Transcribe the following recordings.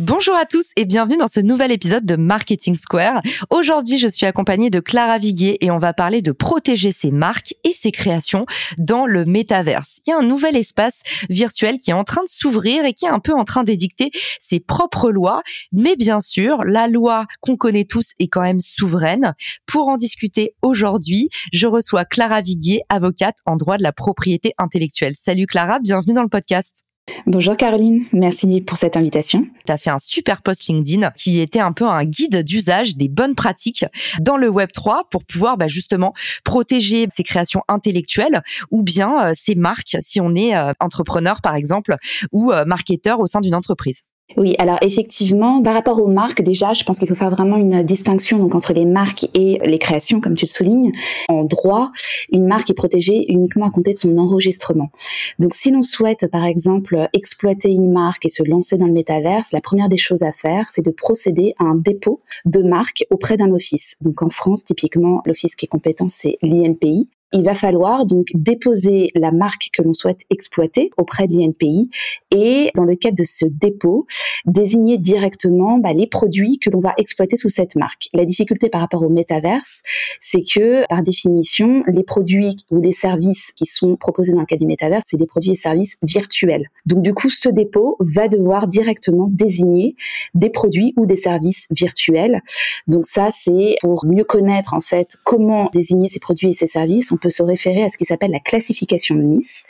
Bonjour à tous et bienvenue dans ce nouvel épisode de Marketing Square. Aujourd'hui, je suis accompagnée de Clara Viguier et on va parler de protéger ses marques et ses créations dans le métaverse. Il y a un nouvel espace virtuel qui est en train de s'ouvrir et qui est un peu en train d'édicter ses propres lois. Mais bien sûr, la loi qu'on connaît tous est quand même souveraine. Pour en discuter aujourd'hui, je reçois Clara Viguier, avocate en droit de la propriété intellectuelle. Salut Clara, bienvenue dans le podcast. Bonjour Caroline, merci pour cette invitation. Tu as fait un super post LinkedIn qui était un peu un guide d'usage des bonnes pratiques dans le Web 3 pour pouvoir bah, justement protéger ses créations intellectuelles ou bien euh, ses marques si on est euh, entrepreneur par exemple ou euh, marketeur au sein d'une entreprise. Oui, alors effectivement, par rapport aux marques, déjà, je pense qu'il faut faire vraiment une distinction donc entre les marques et les créations, comme tu le soulignes. En droit, une marque est protégée uniquement à compter de son enregistrement. Donc, si l'on souhaite, par exemple, exploiter une marque et se lancer dans le métaverse, la première des choses à faire, c'est de procéder à un dépôt de marque auprès d'un office. Donc, en France, typiquement, l'office qui est compétent, c'est l'INPI il va falloir donc déposer la marque que l'on souhaite exploiter auprès de l'INPI et dans le cadre de ce dépôt, désigner directement bah, les produits que l'on va exploiter sous cette marque. La difficulté par rapport au métaverse, c'est que par définition, les produits ou les services qui sont proposés dans le cadre du métaverse, c'est des produits et services virtuels. Donc du coup, ce dépôt va devoir directement désigner des produits ou des services virtuels. Donc ça, c'est pour mieux connaître en fait comment désigner ces produits et ces services peut se référer à ce qui s'appelle la classification de Nice.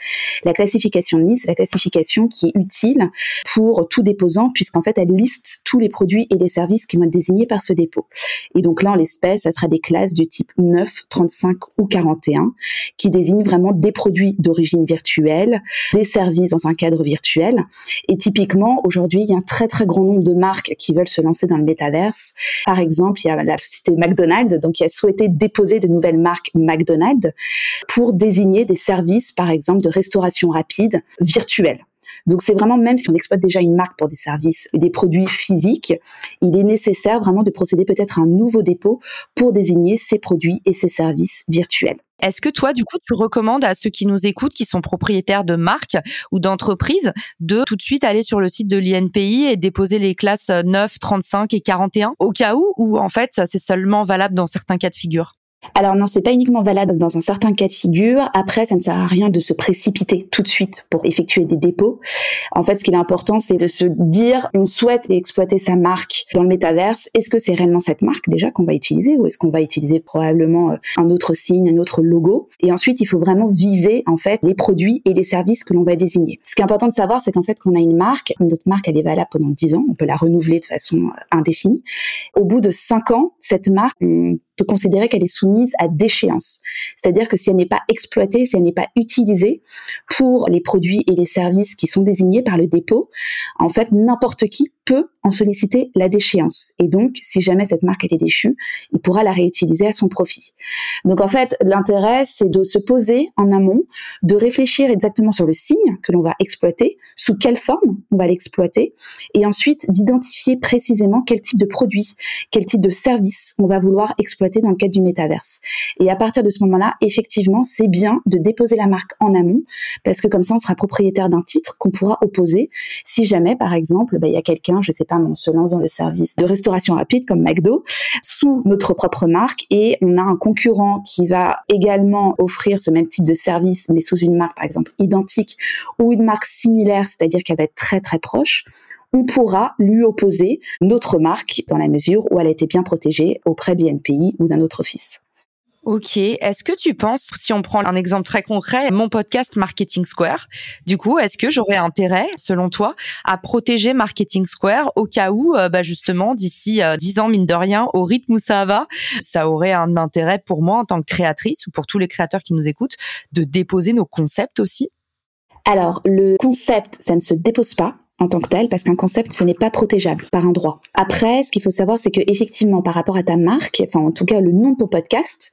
La classification de Nice, la classification qui est utile pour tout déposant puisqu'en fait, elle liste tous les produits et les services qui vont être désignés par ce dépôt. Et donc là, en l'espèce, ça sera des classes du type 9, 35 ou 41 qui désignent vraiment des produits d'origine virtuelle, des services dans un cadre virtuel. Et typiquement, aujourd'hui, il y a un très très grand nombre de marques qui veulent se lancer dans le métaverse. Par exemple, il y a la société McDonald's, donc qui a souhaité déposer de nouvelles marques McDonald's pour désigner des services, par exemple, de restauration rapide virtuelle. Donc c'est vraiment, même si on exploite déjà une marque pour des services et des produits physiques, il est nécessaire vraiment de procéder peut-être à un nouveau dépôt pour désigner ces produits et ces services virtuels. Est-ce que toi, du coup, tu recommandes à ceux qui nous écoutent, qui sont propriétaires de marques ou d'entreprises, de tout de suite aller sur le site de l'INPI et déposer les classes 9, 35 et 41 au cas où, ou en fait, c'est seulement valable dans certains cas de figure? Alors non, c'est pas uniquement valable dans un certain cas de figure. Après, ça ne sert à rien de se précipiter tout de suite pour effectuer des dépôts. En fait, ce qui est important, c'est de se dire, on souhaite exploiter sa marque dans le métaverse. Est-ce que c'est réellement cette marque déjà qu'on va utiliser ou est-ce qu'on va utiliser probablement euh, un autre signe, un autre logo? Et ensuite, il faut vraiment viser en fait les produits et les services que l'on va désigner. Ce qui est important de savoir, c'est qu'en fait, qu'on a une marque, notre marque, elle est valable pendant 10 ans. On peut la renouveler de façon euh, indéfinie. Au bout de 5 ans, cette marque, considérer qu'elle est soumise à déchéance. C'est-à-dire que si elle n'est pas exploitée, si elle n'est pas utilisée pour les produits et les services qui sont désignés par le dépôt, en fait, n'importe qui peut en solliciter la déchéance. Et donc, si jamais cette marque est déchue, il pourra la réutiliser à son profit. Donc, en fait, l'intérêt, c'est de se poser en amont, de réfléchir exactement sur le signe que l'on va exploiter, sous quelle forme on va l'exploiter, et ensuite d'identifier précisément quel type de produit, quel type de service on va vouloir exploiter dans le cadre du métaverse. Et à partir de ce moment-là, effectivement, c'est bien de déposer la marque en amont, parce que comme ça, on sera propriétaire d'un titre qu'on pourra opposer si jamais, par exemple, bah, il y a quelqu'un je sais pas, on se lance dans le service de restauration rapide comme McDo sous notre propre marque et on a un concurrent qui va également offrir ce même type de service mais sous une marque par exemple identique ou une marque similaire, c'est-à-dire qu'elle va être très très proche on pourra lui opposer notre marque dans la mesure où elle a été bien protégée auprès de l'INPI ou d'un autre office. Ok. Est-ce que tu penses, si on prend un exemple très concret, mon podcast Marketing Square, du coup, est-ce que j'aurais intérêt, selon toi, à protéger Marketing Square au cas où, euh, bah justement, d'ici euh, dix ans, mine de rien, au rythme où ça va, ça aurait un intérêt pour moi en tant que créatrice ou pour tous les créateurs qui nous écoutent de déposer nos concepts aussi? Alors, le concept, ça ne se dépose pas en tant que tel parce qu'un concept ce n'est pas protégeable par un droit. Après, ce qu'il faut savoir c'est que effectivement par rapport à ta marque, enfin en tout cas le nom de ton podcast,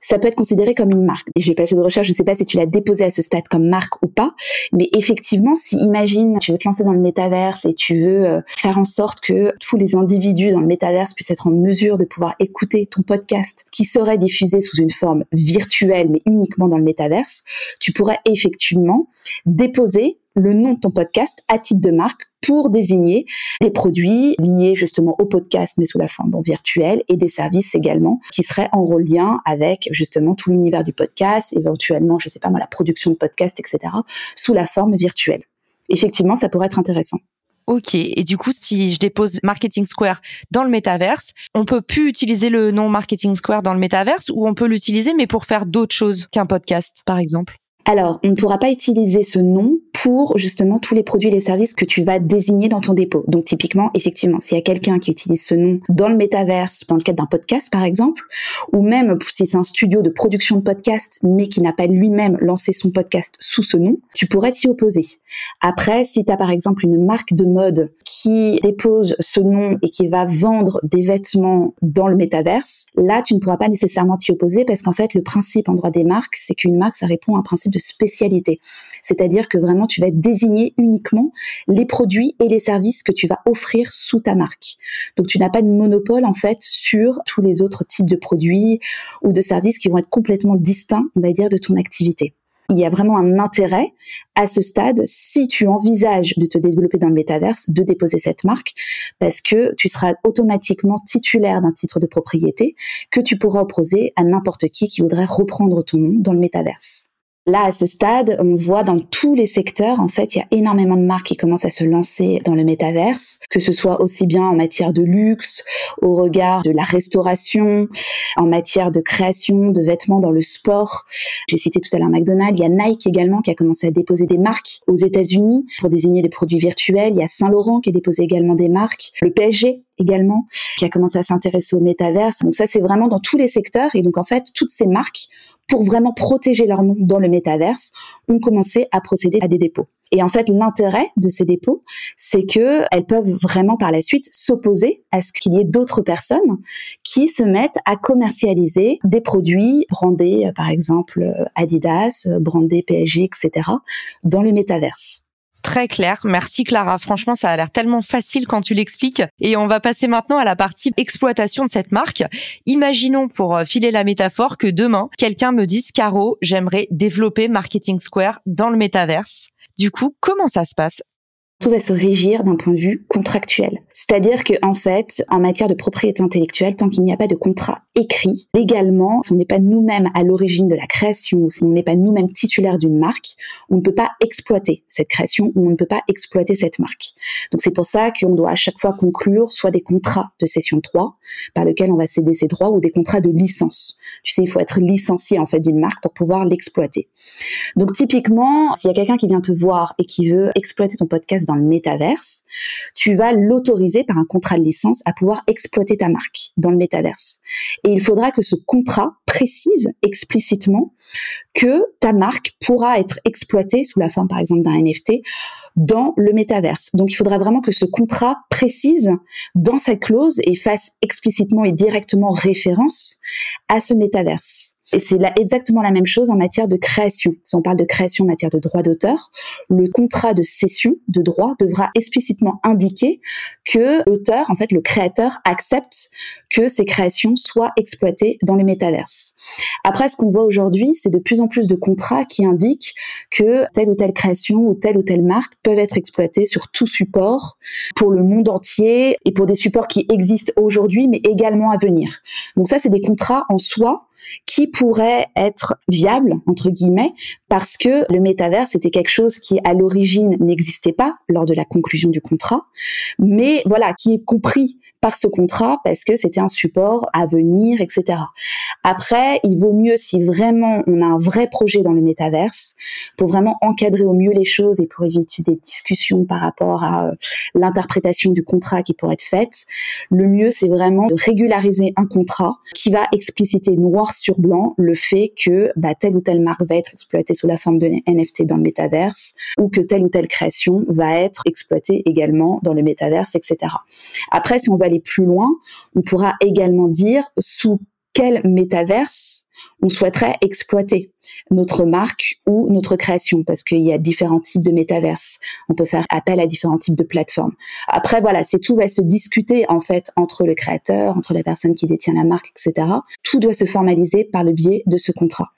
ça peut être considéré comme une marque. J'ai pas fait de recherche, je sais pas si tu l'as déposé à ce stade comme marque ou pas, mais effectivement si imagine tu veux te lancer dans le métaverse et tu veux euh, faire en sorte que tous les individus dans le métaverse puissent être en mesure de pouvoir écouter ton podcast qui serait diffusé sous une forme virtuelle mais uniquement dans le métaverse, tu pourrais effectivement déposer le nom de ton podcast à titre de marque pour désigner des produits liés justement au podcast mais sous la forme virtuelle et des services également qui seraient en lien avec justement tout l'univers du podcast, éventuellement, je sais pas moi, la production de podcast, etc., sous la forme virtuelle. Effectivement, ça pourrait être intéressant. Ok. Et du coup, si je dépose Marketing Square dans le métaverse, on peut plus utiliser le nom Marketing Square dans le métaverse ou on peut l'utiliser mais pour faire d'autres choses qu'un podcast, par exemple? Alors, on ne pourra pas utiliser ce nom pour justement tous les produits et les services que tu vas désigner dans ton dépôt. Donc typiquement, effectivement, s'il y a quelqu'un qui utilise ce nom dans le métaverse, dans le cadre d'un podcast par exemple, ou même si c'est un studio de production de podcast mais qui n'a pas lui-même lancé son podcast sous ce nom, tu pourrais t'y opposer. Après, si tu as par exemple une marque de mode qui dépose ce nom et qui va vendre des vêtements dans le métaverse, là tu ne pourras pas nécessairement t'y opposer parce qu'en fait le principe en droit des marques, c'est qu'une marque ça répond à un principe spécialité. C'est-à-dire que vraiment tu vas désigner uniquement les produits et les services que tu vas offrir sous ta marque. Donc tu n'as pas de monopole en fait sur tous les autres types de produits ou de services qui vont être complètement distincts, on va dire, de ton activité. Il y a vraiment un intérêt à ce stade, si tu envisages de te développer dans le métaverse, de déposer cette marque, parce que tu seras automatiquement titulaire d'un titre de propriété que tu pourras opposer à n'importe qui qui voudrait reprendre ton nom dans le métaverse. Là, à ce stade, on voit dans tous les secteurs, en fait, il y a énormément de marques qui commencent à se lancer dans le métaverse, que ce soit aussi bien en matière de luxe, au regard de la restauration, en matière de création de vêtements dans le sport. J'ai cité tout à l'heure McDonald's, il y a Nike également qui a commencé à déposer des marques aux États-Unis pour désigner des produits virtuels. Il y a Saint-Laurent qui a déposé également des marques. Le PSG également, qui a commencé à s'intéresser au métaverse. Donc ça, c'est vraiment dans tous les secteurs. Et donc, en fait, toutes ces marques pour vraiment protéger leur nom dans le métaverse, ont commencé à procéder à des dépôts. Et en fait, l'intérêt de ces dépôts, c'est que elles peuvent vraiment par la suite s'opposer à ce qu'il y ait d'autres personnes qui se mettent à commercialiser des produits brandés, par exemple Adidas, brandés PSG, etc., dans le métaverse très clair. Merci Clara. Franchement, ça a l'air tellement facile quand tu l'expliques. Et on va passer maintenant à la partie exploitation de cette marque. Imaginons pour euh, filer la métaphore que demain, quelqu'un me dise Caro, j'aimerais développer Marketing Square dans le métaverse. Du coup, comment ça se passe? Tout va se régir d'un point de vue contractuel. C'est-à-dire que, en fait, en matière de propriété intellectuelle, tant qu'il n'y a pas de contrat écrit, légalement, si on n'est pas nous-mêmes à l'origine de la création, si on n'est pas nous-mêmes titulaires d'une marque, on ne peut pas exploiter cette création ou on ne peut pas exploiter cette marque. Donc c'est pour ça qu'on doit à chaque fois conclure soit des contrats de cession de droits par lesquels on va céder ses droits ou des contrats de licence. Tu sais, il faut être licencié en fait d'une marque pour pouvoir l'exploiter. Donc typiquement, s'il y a quelqu'un qui vient te voir et qui veut exploiter ton podcast dans le métaverse, tu vas l'autoriser par un contrat de licence à pouvoir exploiter ta marque dans le métaverse. Et il faudra que ce contrat précise explicitement que ta marque pourra être exploitée sous la forme par exemple d'un NFT dans le métaverse. Donc il faudra vraiment que ce contrat précise dans sa clause et fasse explicitement et directement référence à ce métaverse. Et c'est exactement la même chose en matière de création. Si on parle de création en matière de droit d'auteur, le contrat de cession de droit devra explicitement indiquer que l'auteur, en fait, le créateur, accepte que ces créations soient exploitées dans le métaverse. Après, ce qu'on voit aujourd'hui, c'est de plus en plus de contrats qui indiquent que telle ou telle création ou telle ou telle marque peuvent être exploitées sur tout support pour le monde entier et pour des supports qui existent aujourd'hui, mais également à venir. Donc ça, c'est des contrats en soi qui pourrait être viable entre guillemets parce que le métavers c'était quelque chose qui à l'origine n'existait pas lors de la conclusion du contrat, mais voilà qui est compris par ce contrat parce que c'était un support à venir, etc. Après, il vaut mieux si vraiment on a un vrai projet dans le métaverse pour vraiment encadrer au mieux les choses et pour éviter des discussions par rapport à euh, l'interprétation du contrat qui pourrait être faite. Le mieux, c'est vraiment de régulariser un contrat qui va expliciter noir sur blanc le fait que bah, telle ou telle marque va être exploitée sous la forme de NFT dans le métaverse ou que telle ou telle création va être exploitée également dans le métaverse, etc. Après, si on va aller plus loin, on pourra également dire sous quel métaverse on souhaiterait exploiter notre marque ou notre création parce qu'il y a différents types de métaverses. On peut faire appel à différents types de plateformes. Après, voilà, c'est tout va se discuter en fait entre le créateur, entre la personne qui détient la marque, etc. Tout doit se formaliser par le biais de ce contrat.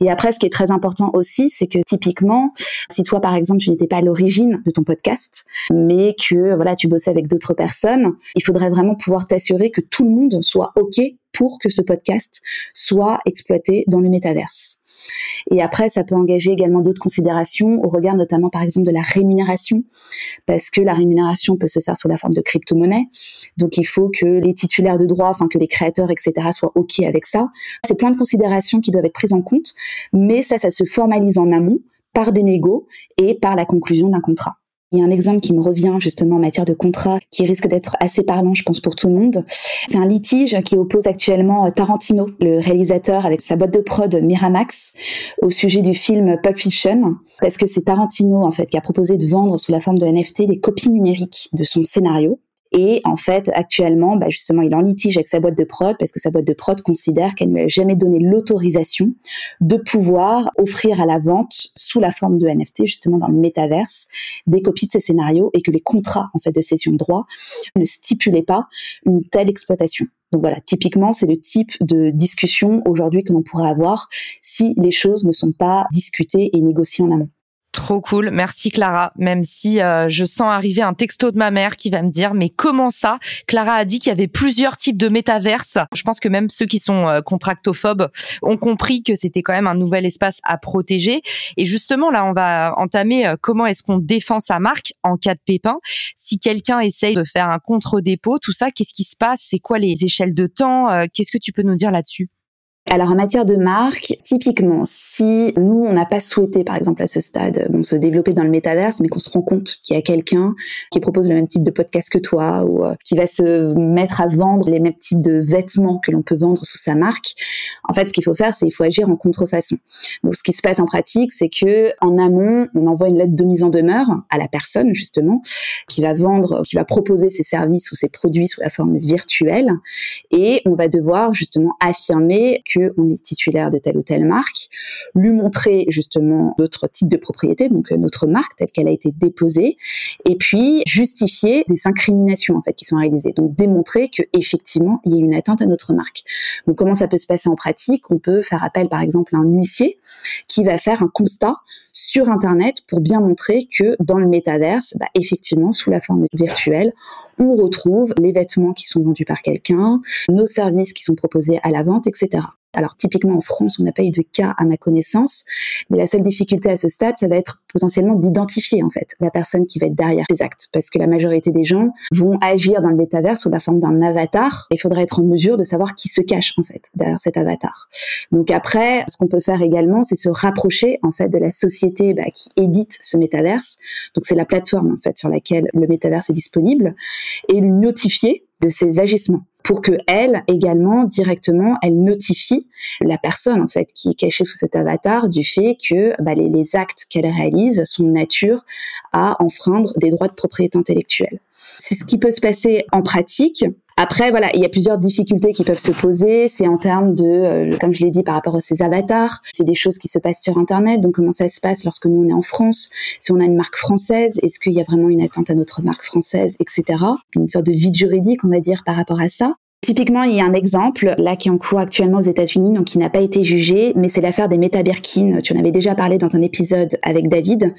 Et après, ce qui est très important aussi, c'est que typiquement, si toi, par exemple, tu n'étais pas à l'origine de ton podcast, mais que voilà, tu bossais avec d'autres personnes, il faudrait vraiment pouvoir t'assurer que tout le monde soit OK pour que ce podcast soit dans le métaverse. Et après, ça peut engager également d'autres considérations au regard notamment, par exemple, de la rémunération, parce que la rémunération peut se faire sous la forme de crypto-monnaie. Donc, il faut que les titulaires de droits, enfin, que les créateurs, etc., soient OK avec ça. C'est plein de considérations qui doivent être prises en compte, mais ça, ça se formalise en amont par des négos et par la conclusion d'un contrat. Il y a un exemple qui me revient justement en matière de contrat qui risque d'être assez parlant, je pense, pour tout le monde. C'est un litige qui oppose actuellement Tarantino, le réalisateur, avec sa boîte de prod Miramax, au sujet du film Pulp Fiction, parce que c'est Tarantino en fait qui a proposé de vendre sous la forme de NFT des copies numériques de son scénario. Et en fait, actuellement, bah justement, il en litige avec sa boîte de prod parce que sa boîte de prod considère qu'elle ne lui a jamais donné l'autorisation de pouvoir offrir à la vente sous la forme de NFT, justement dans le métaverse, des copies de ses scénarios et que les contrats en fait de cession de droit ne stipulaient pas une telle exploitation. Donc voilà, typiquement, c'est le type de discussion aujourd'hui que l'on pourrait avoir si les choses ne sont pas discutées et négociées en amont. Trop cool, merci Clara. Même si euh, je sens arriver un texto de ma mère qui va me dire mais comment ça? Clara a dit qu'il y avait plusieurs types de métaverses. Je pense que même ceux qui sont euh, contractophobes ont compris que c'était quand même un nouvel espace à protéger. Et justement là, on va entamer euh, comment est-ce qu'on défend sa marque en cas de pépin. Si quelqu'un essaye de faire un contre-dépôt, tout ça, qu'est-ce qui se passe? C'est quoi les échelles de temps? Qu'est-ce que tu peux nous dire là-dessus? Alors en matière de marque, typiquement, si nous on n'a pas souhaité, par exemple à ce stade, bon, se développer dans le métaverse, mais qu'on se rend compte qu'il y a quelqu'un qui propose le même type de podcast que toi ou euh, qui va se mettre à vendre les mêmes types de vêtements que l'on peut vendre sous sa marque, en fait, ce qu'il faut faire, c'est il faut agir en contrefaçon. Donc ce qui se passe en pratique, c'est que en amont, on envoie une lettre de mise en demeure à la personne justement qui va vendre, qui va proposer ses services ou ses produits sous la forme virtuelle, et on va devoir justement affirmer que on est titulaire de telle ou telle marque, lui montrer justement notre titre de propriété, donc euh, notre marque telle qu'elle a été déposée, et puis justifier des incriminations en fait qui sont réalisées. Donc démontrer que effectivement il y a une atteinte à notre marque. Donc comment ça peut se passer en pratique? On peut faire appel par exemple à un huissier qui va faire un constat sur Internet pour bien montrer que dans le métaverse, bah, effectivement, sous la forme virtuelle, on retrouve les vêtements qui sont vendus par quelqu'un, nos services qui sont proposés à la vente, etc. Alors typiquement en France, on n'a pas eu de cas à ma connaissance, mais la seule difficulté à ce stade, ça va être potentiellement d'identifier en fait la personne qui va être derrière ces actes, parce que la majorité des gens vont agir dans le métavers sous la forme d'un avatar. Il faudrait être en mesure de savoir qui se cache en fait derrière cet avatar. Donc après, ce qu'on peut faire également, c'est se rapprocher en fait de la société bah, qui édite ce métaverse. Donc c'est la plateforme en fait sur laquelle le métaverse est disponible et lui notifier de ses agissements pour que elle également directement elle notifie la personne en fait qui est cachée sous cet avatar du fait que bah, les, les actes qu'elle réalise sont de nature à enfreindre des droits de propriété intellectuelle. C'est ce qui peut se passer en pratique. Après, voilà, il y a plusieurs difficultés qui peuvent se poser. C'est en termes de, euh, comme je l'ai dit, par rapport à ces avatars. C'est des choses qui se passent sur Internet. Donc, comment ça se passe lorsque nous, on est en France? Si on a une marque française, est-ce qu'il y a vraiment une atteinte à notre marque française, etc. Une sorte de vide juridique, on va dire, par rapport à ça. Typiquement, il y a un exemple là qui est en cours actuellement aux États-Unis, donc qui n'a pas été jugé, mais c'est l'affaire des Meta Birkin. Tu en avais déjà parlé dans un épisode avec David.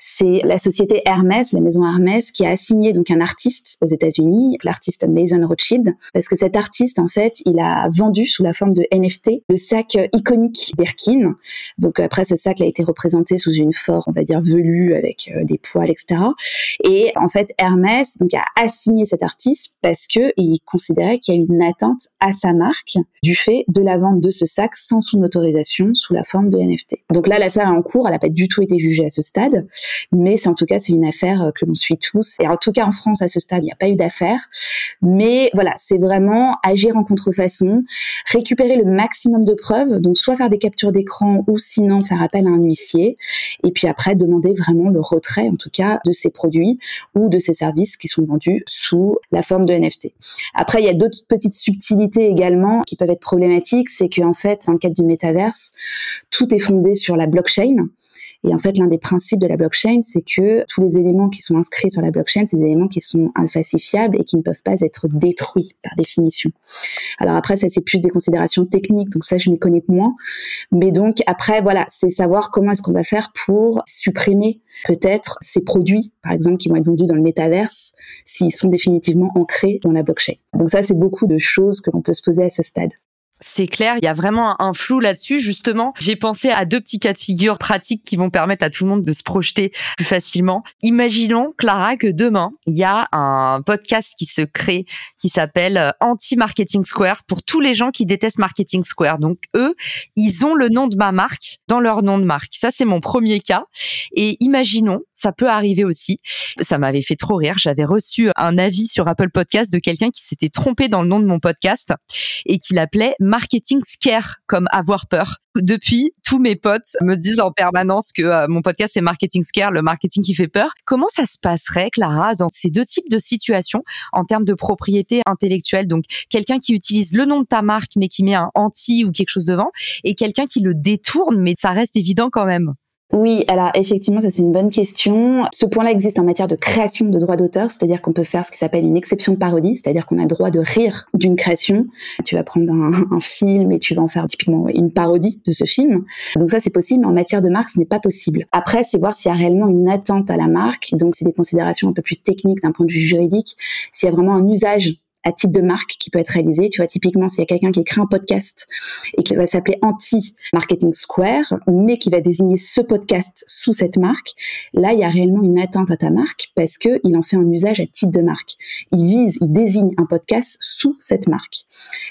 C'est la société Hermès, la maison Hermès, qui a assigné donc un artiste aux États-Unis, l'artiste Mason Rothschild, parce que cet artiste, en fait, il a vendu sous la forme de NFT le sac iconique Birkin. Donc après, ce sac a été représenté sous une forme, on va dire velue avec euh, des poils, etc. Et en fait, Hermès donc a assigné cet artiste parce que il considérait qu'il y a une atteinte à sa marque du fait de la vente de ce sac sans son autorisation sous la forme de NFT. Donc là, l'affaire est en cours, elle n'a pas du tout été jugée à ce stade, mais c'est en tout cas c'est une affaire euh, que l'on suit tous. Et en tout cas en France à ce stade, il n'y a pas eu d'affaire, mais voilà, c'est vraiment agir en contrefaçon, récupérer le maximum de preuves, donc soit faire des captures d'écran ou sinon faire appel à un huissier, et puis après demander vraiment le retrait en tout cas de ces produits ou de ces services qui sont vendus sous la forme de NFT. Après, il y a d'autres petites subtilités également qui peuvent être problématiques, c'est qu'en fait, dans le cadre du métaverse, tout est fondé sur la blockchain. Et en fait, l'un des principes de la blockchain, c'est que tous les éléments qui sont inscrits sur la blockchain, c'est des éléments qui sont infalsifiables et qui ne peuvent pas être détruits par définition. Alors après, ça c'est plus des considérations techniques, donc ça je m'y connais moins. Mais donc après, voilà, c'est savoir comment est-ce qu'on va faire pour supprimer peut-être ces produits, par exemple, qui vont être vendus dans le métaverse, s'ils sont définitivement ancrés dans la blockchain. Donc ça, c'est beaucoup de choses que l'on peut se poser à ce stade. C'est clair, il y a vraiment un flou là-dessus. Justement, j'ai pensé à deux petits cas de figure pratiques qui vont permettre à tout le monde de se projeter plus facilement. Imaginons, Clara, que demain, il y a un podcast qui se crée qui s'appelle euh, Anti-Marketing Square pour tous les gens qui détestent Marketing Square. Donc, eux, ils ont le nom de ma marque dans leur nom de marque. Ça, c'est mon premier cas. Et imaginons, ça peut arriver aussi. Ça m'avait fait trop rire. J'avais reçu un avis sur Apple Podcast de quelqu'un qui s'était trompé dans le nom de mon podcast et qui l'appelait marketing scare, comme avoir peur. Depuis, tous mes potes me disent en permanence que euh, mon podcast est marketing scare, le marketing qui fait peur. Comment ça se passerait, Clara, dans ces deux types de situations en termes de propriété intellectuelle? Donc, quelqu'un qui utilise le nom de ta marque mais qui met un anti ou quelque chose devant, et quelqu'un qui le détourne, mais ça reste évident quand même. Oui, alors effectivement, ça c'est une bonne question. Ce point-là existe en matière de création de droits d'auteur, c'est-à-dire qu'on peut faire ce qui s'appelle une exception de parodie, c'est-à-dire qu'on a droit de rire d'une création. Tu vas prendre un, film et tu vas en faire typiquement une parodie de ce film. Donc ça c'est possible, mais en matière de marque, ce n'est pas possible. Après, c'est voir s'il y a réellement une attente à la marque. Donc c'est des considérations un peu plus techniques d'un point de vue juridique. S'il y a vraiment un usage à titre de marque qui peut être réalisé. Tu vois, typiquement, s'il y a quelqu'un qui écrit un podcast et qui va s'appeler Anti Marketing Square, mais qui va désigner ce podcast sous cette marque, là, il y a réellement une atteinte à ta marque parce que il en fait un usage à titre de marque. Il vise, il désigne un podcast sous cette marque.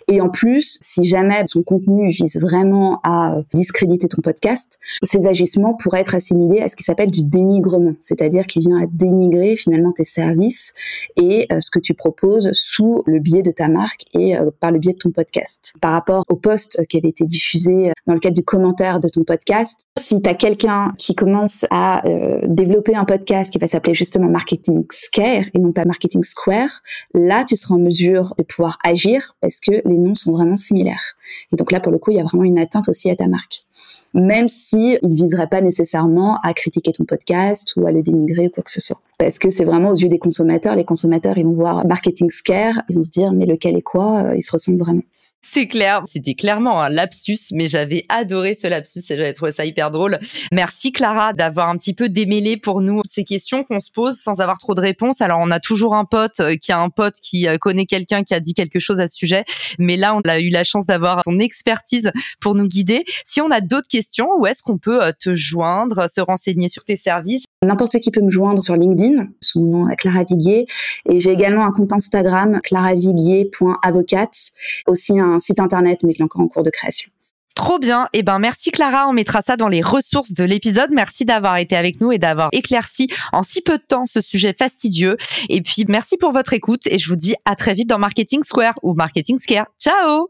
Et en plus, si jamais son contenu vise vraiment à discréditer ton podcast, ces agissements pourraient être assimilés à ce qui s'appelle du dénigrement, c'est-à-dire qu'il vient à dénigrer finalement tes services et euh, ce que tu proposes sous le biais de ta marque et euh, par le biais de ton podcast. Par rapport au post qui avait été diffusé euh, dans le cadre du commentaire de ton podcast, si tu as quelqu'un qui commence à euh, développer un podcast qui va s'appeler justement Marketing Scare et non pas Marketing Square, là tu seras en mesure de pouvoir agir parce que les noms sont vraiment similaires. Et donc là pour le coup, il y a vraiment une atteinte aussi à ta marque même si il viserait pas nécessairement à critiquer ton podcast ou à le dénigrer ou quoi que ce soit. Parce que c'est vraiment aux yeux des consommateurs, les consommateurs ils vont voir marketing scare, ils se dire mais lequel est quoi, euh, ils se ressemblent vraiment. C'est clair, c'était clairement un lapsus, mais j'avais adoré ce lapsus et j'avais trouvé ça hyper drôle. Merci Clara d'avoir un petit peu démêlé pour nous ces questions qu'on se pose sans avoir trop de réponses. Alors on a toujours un pote euh, qui a un pote qui euh, connaît quelqu'un qui a dit quelque chose à ce sujet, mais là on a eu la chance d'avoir ton expertise pour nous guider. Si on a d'autres questions, où est-ce qu'on peut te joindre, se renseigner sur tes services? N'importe qui peut me joindre sur LinkedIn, sous mon nom est Clara Viguier, et j'ai également un compte Instagram claraviguier.avocate, aussi un site internet mais qui est encore en cours de création. Trop bien. Eh ben, merci Clara. On mettra ça dans les ressources de l'épisode. Merci d'avoir été avec nous et d'avoir éclairci en si peu de temps ce sujet fastidieux. Et puis, merci pour votre écoute et je vous dis à très vite dans Marketing Square ou Marketing Scare. Ciao!